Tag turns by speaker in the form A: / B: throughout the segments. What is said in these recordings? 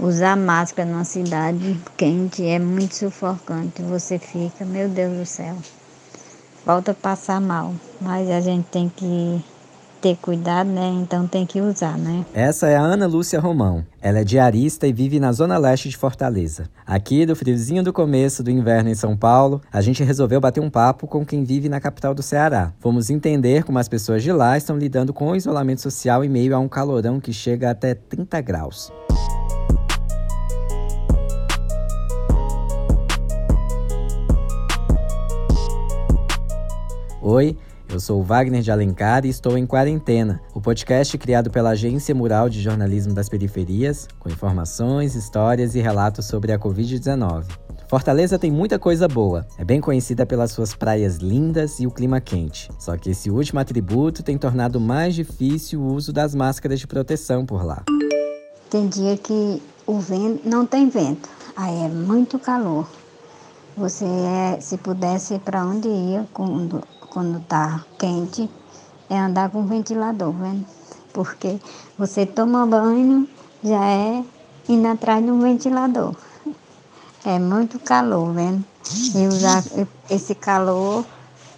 A: Usar máscara numa cidade quente é muito sufocante. Você fica, meu Deus do céu, volta a passar mal. Mas a gente tem que ter cuidado, né? Então tem que usar, né?
B: Essa é a Ana Lúcia Romão. Ela é diarista e vive na zona leste de Fortaleza. Aqui, do friozinho do começo do inverno em São Paulo, a gente resolveu bater um papo com quem vive na capital do Ceará. Fomos entender como as pessoas de lá estão lidando com o isolamento social em meio a um calorão que chega até 30 graus. Oi, eu sou Wagner de Alencar e estou em Quarentena, o podcast criado pela Agência Mural de Jornalismo das Periferias, com informações, histórias e relatos sobre a Covid-19. Fortaleza tem muita coisa boa. É bem conhecida pelas suas praias lindas e o clima quente. Só que esse último atributo tem tornado mais difícil o uso das máscaras de proteção por lá.
A: Tem dia que o vento não tem vento, aí é muito calor. Você, é, se pudesse para onde ia quando quando tá quente, é andar com ventilador, vendo? Porque você toma banho, já é indo atrás de um ventilador. É muito calor, vendo? E usar esse calor,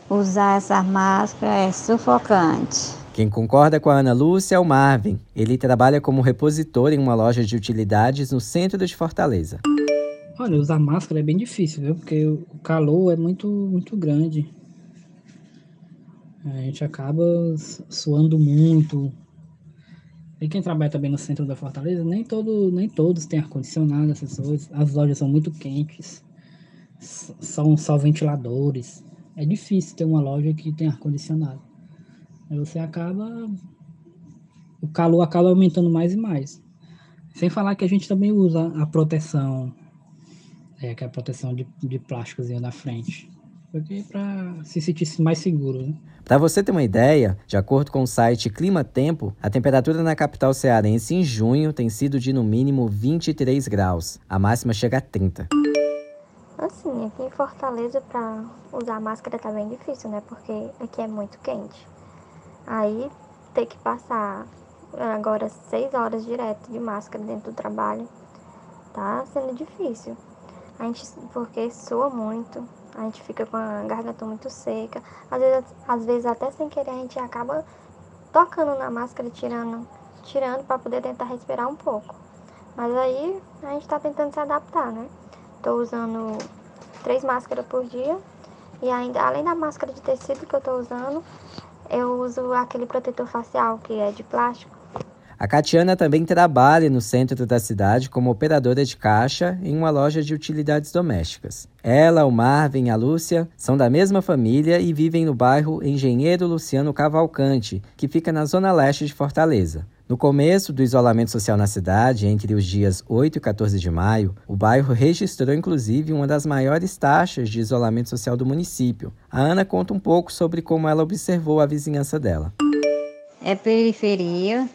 A: usar essa máscara é sufocante.
B: Quem concorda com a Ana Lúcia é o Marvin. Ele trabalha como repositor em uma loja de utilidades no centro de Fortaleza.
C: Olha, usar máscara é bem difícil, viu? Porque o calor é muito, muito grande. A gente acaba suando muito. E quem trabalha também no centro da Fortaleza, nem, todo, nem todos têm ar-condicionado, essas coisas. As lojas são muito quentes. São só ventiladores. É difícil ter uma loja que tem ar-condicionado. Aí você acaba. O calor acaba aumentando mais e mais. Sem falar que a gente também usa a proteção, é, que é a proteção de, de plásticozinho na frente. Porque para se sentir mais seguro, né?
B: Para você ter uma ideia, de acordo com o site Clima Tempo, a temperatura na capital cearense em junho tem sido de no mínimo 23 graus. A máxima chega a 30.
D: Assim, aqui em Fortaleza para usar máscara tá bem difícil, né? Porque aqui é muito quente. Aí ter que passar agora 6 horas direto de máscara dentro do trabalho tá sendo difícil. A gente porque soa muito, a gente fica com a garganta muito seca. Às vezes, às vezes até sem querer a gente acaba tocando na máscara, tirando, tirando para poder tentar respirar um pouco. Mas aí a gente está tentando se adaptar, né? Estou usando três máscaras por dia e ainda além da máscara de tecido que eu estou usando, eu uso aquele protetor facial que é de plástico
B: a Catiana também trabalha no centro da cidade como operadora de caixa em uma loja de utilidades domésticas. Ela, o Marvin e a Lúcia são da mesma família e vivem no bairro Engenheiro Luciano Cavalcante, que fica na zona leste de Fortaleza. No começo do isolamento social na cidade, entre os dias 8 e 14 de maio, o bairro registrou inclusive uma das maiores taxas de isolamento social do município. A Ana conta um pouco sobre como ela observou a vizinhança dela.
A: É periferia,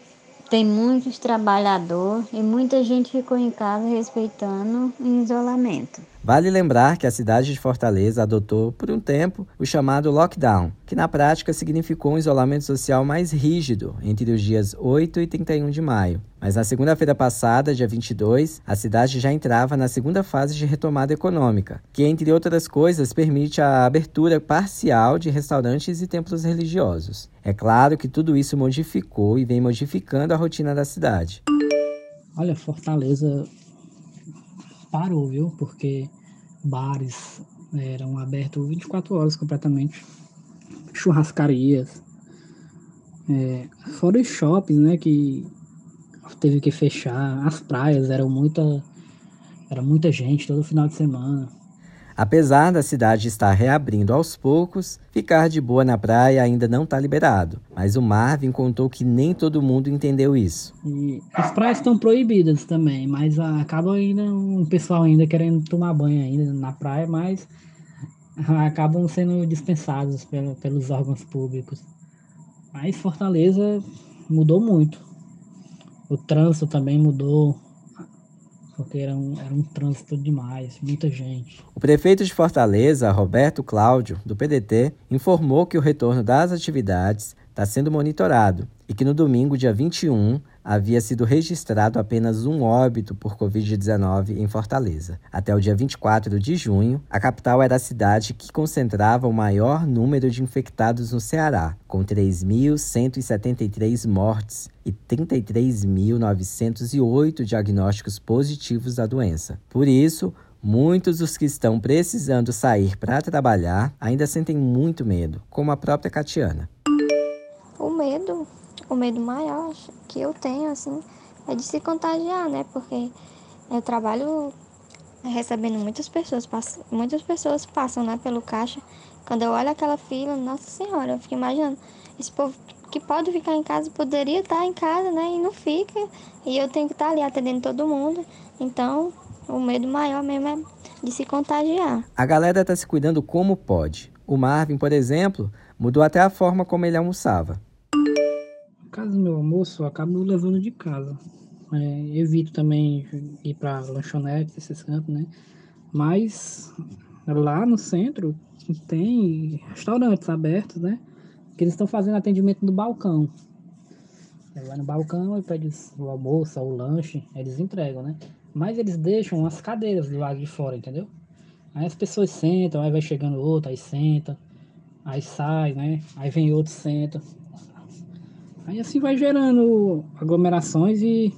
A: tem muitos trabalhadores e muita gente ficou em casa respeitando o isolamento.
B: Vale lembrar que a cidade de Fortaleza adotou, por um tempo, o chamado lockdown, que na prática significou um isolamento social mais rígido entre os dias 8 e 31 de maio. Mas na segunda-feira passada, dia 22, a cidade já entrava na segunda fase de retomada econômica, que, entre outras coisas, permite a abertura parcial de restaurantes e templos religiosos. É claro que tudo isso modificou e vem modificando a rotina da cidade.
C: Olha, Fortaleza parou, viu? Porque bares eram abertos 24 horas completamente, churrascarias, é, fora os shoppings, né? Que teve que fechar, as praias eram muita, era muita gente todo final de semana.
B: Apesar da cidade estar reabrindo aos poucos, ficar de boa na praia ainda não está liberado. Mas o Marvin contou que nem todo mundo entendeu isso.
C: E as praias estão proibidas também, mas acaba ainda um pessoal ainda querendo tomar banho ainda na praia, mas acabam sendo dispensados pelos órgãos públicos. Mas Fortaleza mudou muito. O trânsito também mudou porque era um, era um trânsito demais, muita gente.
B: O prefeito de Fortaleza, Roberto Cláudio, do PDT, informou que o retorno das atividades está sendo monitorado e que no domingo, dia 21, havia sido registrado apenas um óbito por Covid-19 em Fortaleza. Até o dia 24 de junho, a capital era a cidade que concentrava o maior número de infectados no Ceará, com 3.173 mortes e 33.908 diagnósticos positivos da doença. Por isso, Muitos dos que estão precisando sair para trabalhar ainda sentem muito medo, como a própria Catiana.
D: Medo o medo maior que eu tenho, assim, é de se contagiar, né? Porque eu trabalho recebendo muitas pessoas, muitas pessoas passam, né, pelo caixa. Quando eu olho aquela fila, nossa senhora, eu fico imaginando, esse povo que pode ficar em casa poderia estar em casa, né, e não fica. E eu tenho que estar ali atendendo todo mundo. Então, o medo maior mesmo é de se contagiar.
B: A galera tá se cuidando como pode. O Marvin, por exemplo, mudou até a forma como ele almoçava
C: caso do meu almoço, eu acabo levando de casa. É, evito também ir para lanchonete, esses cantos, né? Mas lá no centro tem restaurantes abertos, né? Que eles estão fazendo atendimento no balcão. Vai no balcão e pede o almoço, o lanche, eles entregam, né? Mas eles deixam as cadeiras do lado de fora, entendeu? Aí as pessoas sentam, aí vai chegando outro, aí senta, aí sai, né? Aí vem outro, senta. Aí assim vai gerando aglomerações e.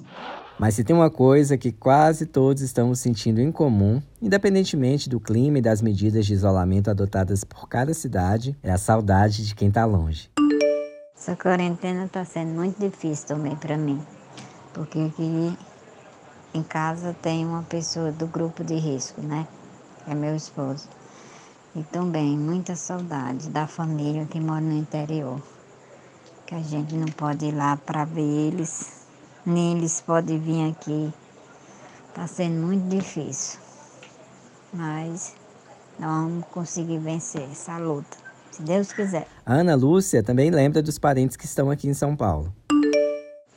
B: Mas se tem uma coisa que quase todos estamos sentindo em comum, independentemente do clima e das medidas de isolamento adotadas por cada cidade, é a saudade de quem está longe.
A: Essa quarentena está sendo muito difícil também para mim, porque aqui em casa tem uma pessoa do grupo de risco, né? É meu esposo. E também muita saudade da família que mora no interior que a gente não pode ir lá para ver eles, nem eles podem vir aqui. Está sendo muito difícil, mas nós vamos conseguir vencer essa luta, se Deus quiser.
B: A Ana Lúcia também lembra dos parentes que estão aqui em São Paulo.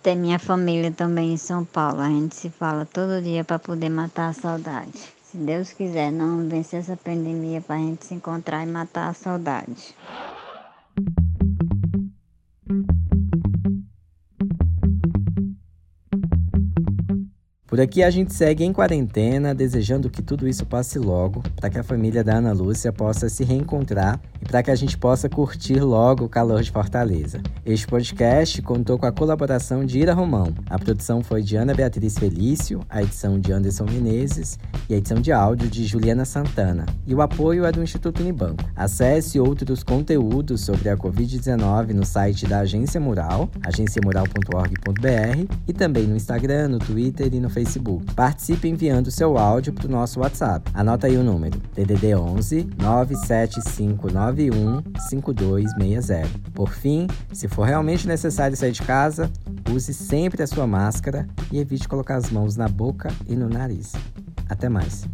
A: Tem minha família também em São Paulo. A gente se fala todo dia para poder matar a saudade. Se Deus quiser, não vencer essa pandemia para a gente se encontrar e matar a saudade.
B: Por aqui a gente segue em quarentena, desejando que tudo isso passe logo, para que a família da Ana Lúcia possa se reencontrar para que a gente possa curtir logo o calor de Fortaleza. Este podcast contou com a colaboração de Ira Romão. A produção foi de Ana Beatriz Felício, a edição de Anderson Menezes e a edição de áudio de Juliana Santana. E o apoio é do Instituto Unibanco. Acesse outros conteúdos sobre a Covid-19 no site da Agência Mural, agenciamural.org.br e também no Instagram, no Twitter e no Facebook. Participe enviando seu áudio para o nosso WhatsApp. Anota aí o número: DDD 11 97591 5260. Por fim, se for realmente necessário sair de casa, use sempre a sua máscara e evite colocar as mãos na boca e no nariz. Até mais.